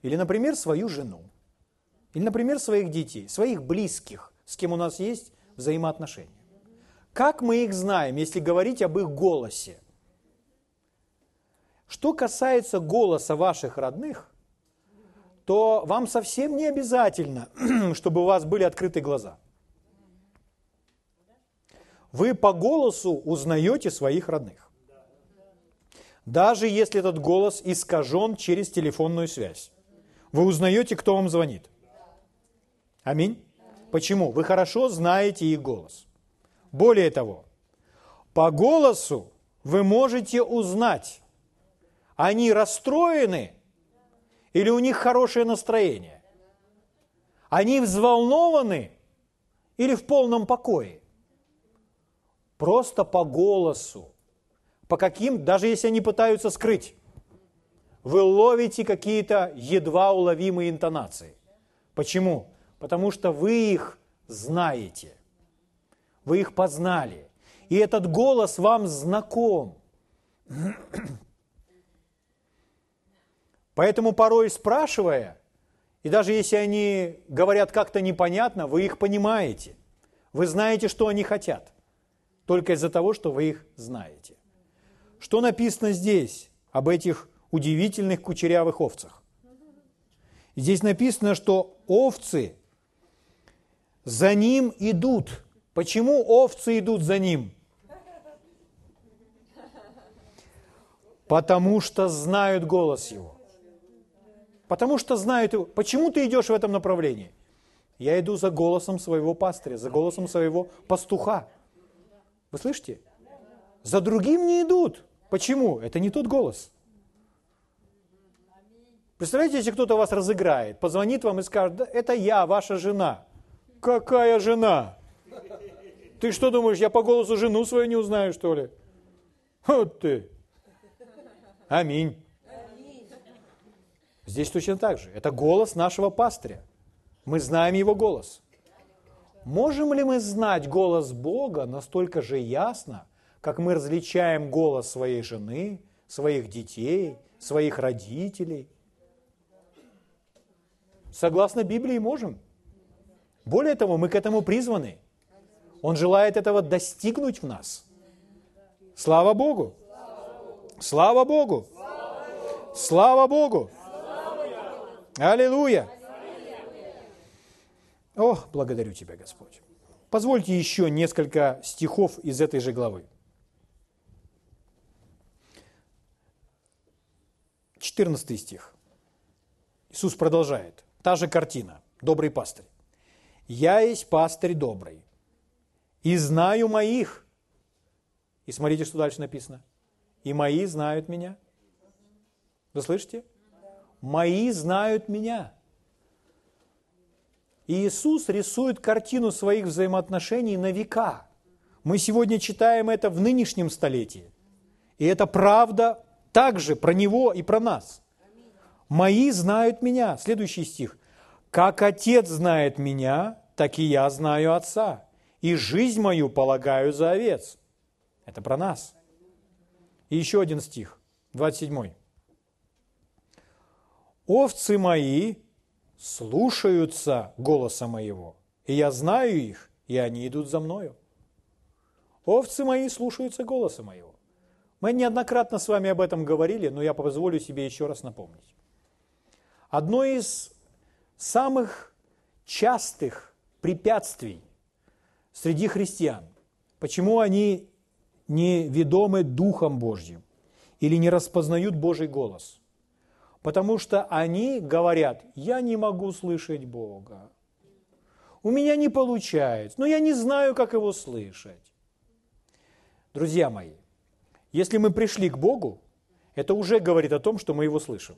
или, например, свою жену. Или, например, своих детей, своих близких, с кем у нас есть взаимоотношения. Как мы их знаем, если говорить об их голосе? Что касается голоса ваших родных, то вам совсем не обязательно, чтобы у вас были открыты глаза. Вы по голосу узнаете своих родных. Даже если этот голос искажен через телефонную связь. Вы узнаете, кто вам звонит? Аминь. Почему? Вы хорошо знаете их голос. Более того, по голосу вы можете узнать, они расстроены или у них хорошее настроение. Они взволнованы или в полном покое. Просто по голосу. По каким, даже если они пытаются скрыть вы ловите какие-то едва уловимые интонации. Почему? Потому что вы их знаете. Вы их познали. И этот голос вам знаком. Поэтому порой спрашивая, и даже если они говорят как-то непонятно, вы их понимаете. Вы знаете, что они хотят. Только из-за того, что вы их знаете. Что написано здесь об этих удивительных кучерявых овцах? Здесь написано, что овцы за ним идут. Почему овцы идут за ним? Потому что знают голос его. Потому что знают. Почему ты идешь в этом направлении? Я иду за голосом своего пастыря, за голосом своего пастуха. Вы слышите? За другим не идут. Почему? Это не тот голос. Представляете, если кто-то вас разыграет, позвонит вам и скажет, да, это я, ваша жена. Какая жена? Ты что думаешь, я по голосу жену свою не узнаю, что ли? Вот ты. Аминь. Здесь точно так же. Это голос нашего пастыря. Мы знаем его голос. Можем ли мы знать голос Бога настолько же ясно, как мы различаем голос своей жены, своих детей, своих родителей? Согласно Библии можем. Более того, мы к этому призваны. Он желает этого достигнуть в нас. Слава Богу! Слава Богу! Слава Богу! Аллилуйя! О, благодарю Тебя, Господь. Позвольте еще несколько стихов из этой же главы. 14 стих. Иисус продолжает. Та же картина. Добрый пастырь. «Я есть пастырь добрый, и знаю моих». И смотрите, что дальше написано. «И мои знают меня». Вы слышите? «Мои знают меня». И Иисус рисует картину своих взаимоотношений на века. Мы сегодня читаем это в нынешнем столетии. И это правда также про Него и про нас. «Мои знают меня». Следующий стих. «Как Отец знает меня, так и я знаю Отца, и жизнь мою полагаю за овец». Это про нас. И еще один стих, 27. «Овцы мои слушаются голоса моего, и я знаю их, и они идут за мною. Овцы мои слушаются голоса моего. Мы неоднократно с вами об этом говорили, но я позволю себе еще раз напомнить. Одно из самых частых препятствий среди христиан, почему они не ведомы Духом Божьим или не распознают Божий голос – Потому что они говорят, я не могу слышать Бога. У меня не получается, но я не знаю, как его слышать. Друзья мои, если мы пришли к Богу, это уже говорит о том, что мы его слышим.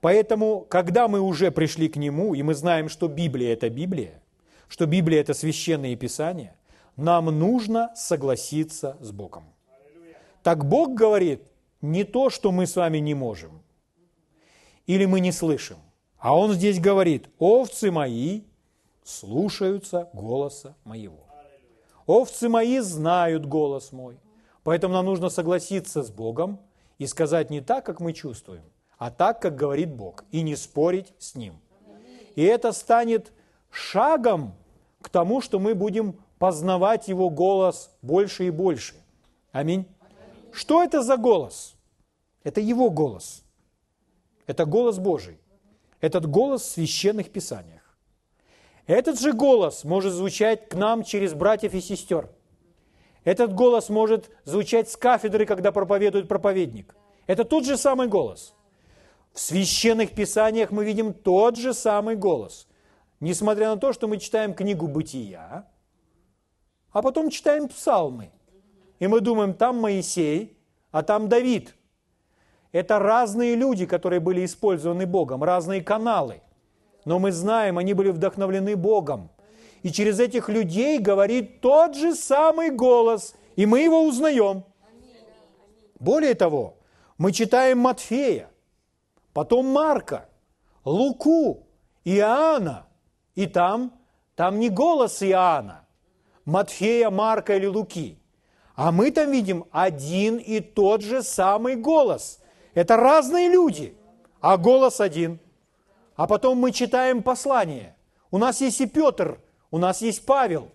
Поэтому, когда мы уже пришли к Нему, и мы знаем, что Библия – это Библия, что Библия – это священные писания, нам нужно согласиться с Богом. Так Бог говорит не то, что мы с вами не можем или мы не слышим. А он здесь говорит, овцы мои слушаются голоса моего. Овцы мои знают голос мой. Поэтому нам нужно согласиться с Богом и сказать не так, как мы чувствуем, а так, как говорит Бог, и не спорить с Ним. И это станет шагом к тому, что мы будем познавать Его голос больше и больше. Аминь. Что это за голос? Это Его голос – это голос Божий. Этот голос в священных писаниях. Этот же голос может звучать к нам через братьев и сестер. Этот голос может звучать с кафедры, когда проповедует проповедник. Это тот же самый голос. В священных писаниях мы видим тот же самый голос. Несмотря на то, что мы читаем книгу «Бытия», а потом читаем псалмы. И мы думаем, там Моисей, а там Давид – это разные люди, которые были использованы Богом, разные каналы. Но мы знаем, они были вдохновлены Богом. И через этих людей говорит тот же самый голос, и мы его узнаем. Более того, мы читаем Матфея, потом Марка, Луку, Иоанна, И там, там не голос Иоанна, Матфея, Марка или Луки, а мы там видим один и тот же самый голос. Это разные люди, а голос один. А потом мы читаем послание. У нас есть и Петр, у нас есть Павел.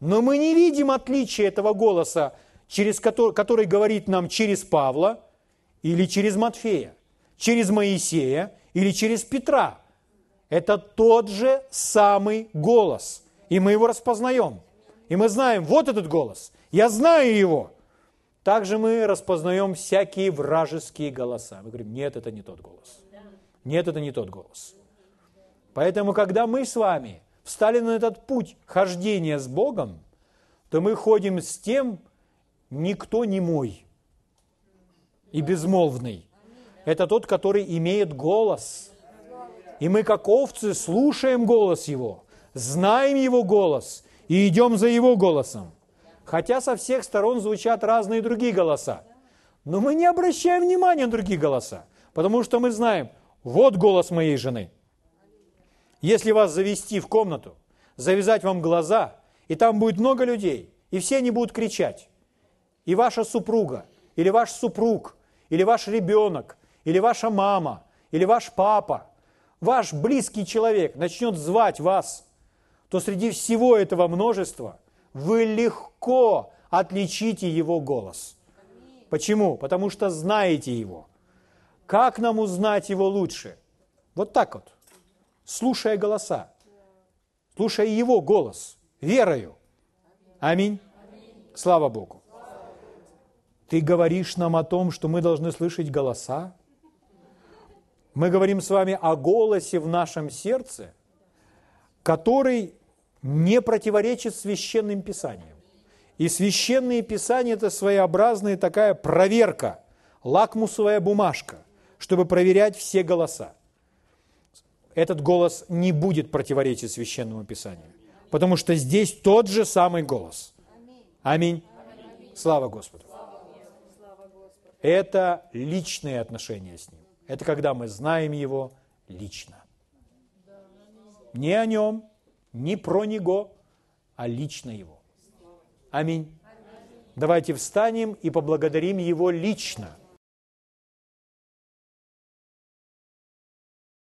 Но мы не видим отличия этого голоса, через который, который говорит нам через Павла или через Матфея, через Моисея или через Петра. Это тот же самый голос. И мы его распознаем. И мы знаем, вот этот голос. Я знаю его. Также мы распознаем всякие вражеские голоса. Мы говорим, нет, это не тот голос. Нет, это не тот голос. Поэтому, когда мы с вами встали на этот путь хождения с Богом, то мы ходим с тем, никто не мой и безмолвный. Это тот, который имеет голос. И мы, как овцы, слушаем голос Его, знаем Его голос и идем за Его голосом. Хотя со всех сторон звучат разные другие голоса. Но мы не обращаем внимания на другие голоса, потому что мы знаем, вот голос моей жены. Если вас завести в комнату, завязать вам глаза, и там будет много людей, и все они будут кричать, и ваша супруга, или ваш супруг, или ваш ребенок, или ваша мама, или ваш папа, ваш близкий человек начнет звать вас, то среди всего этого множества вы легко отличите его голос. Почему? Потому что знаете его. Как нам узнать его лучше? Вот так вот, слушая голоса, слушая его голос, верою. Аминь. Слава Богу. Ты говоришь нам о том, что мы должны слышать голоса? Мы говорим с вами о голосе в нашем сердце, который не противоречит священным писаниям. И священные писания – это своеобразная такая проверка, лакмусовая бумажка, чтобы проверять все голоса. Этот голос не будет противоречить священному писанию, потому что здесь тот же самый голос. Аминь. Слава Господу. Это личные отношения с Ним. Это когда мы знаем Его лично. Не о Нем, не про Него, а лично Его. Аминь. Давайте встанем и поблагодарим Его лично.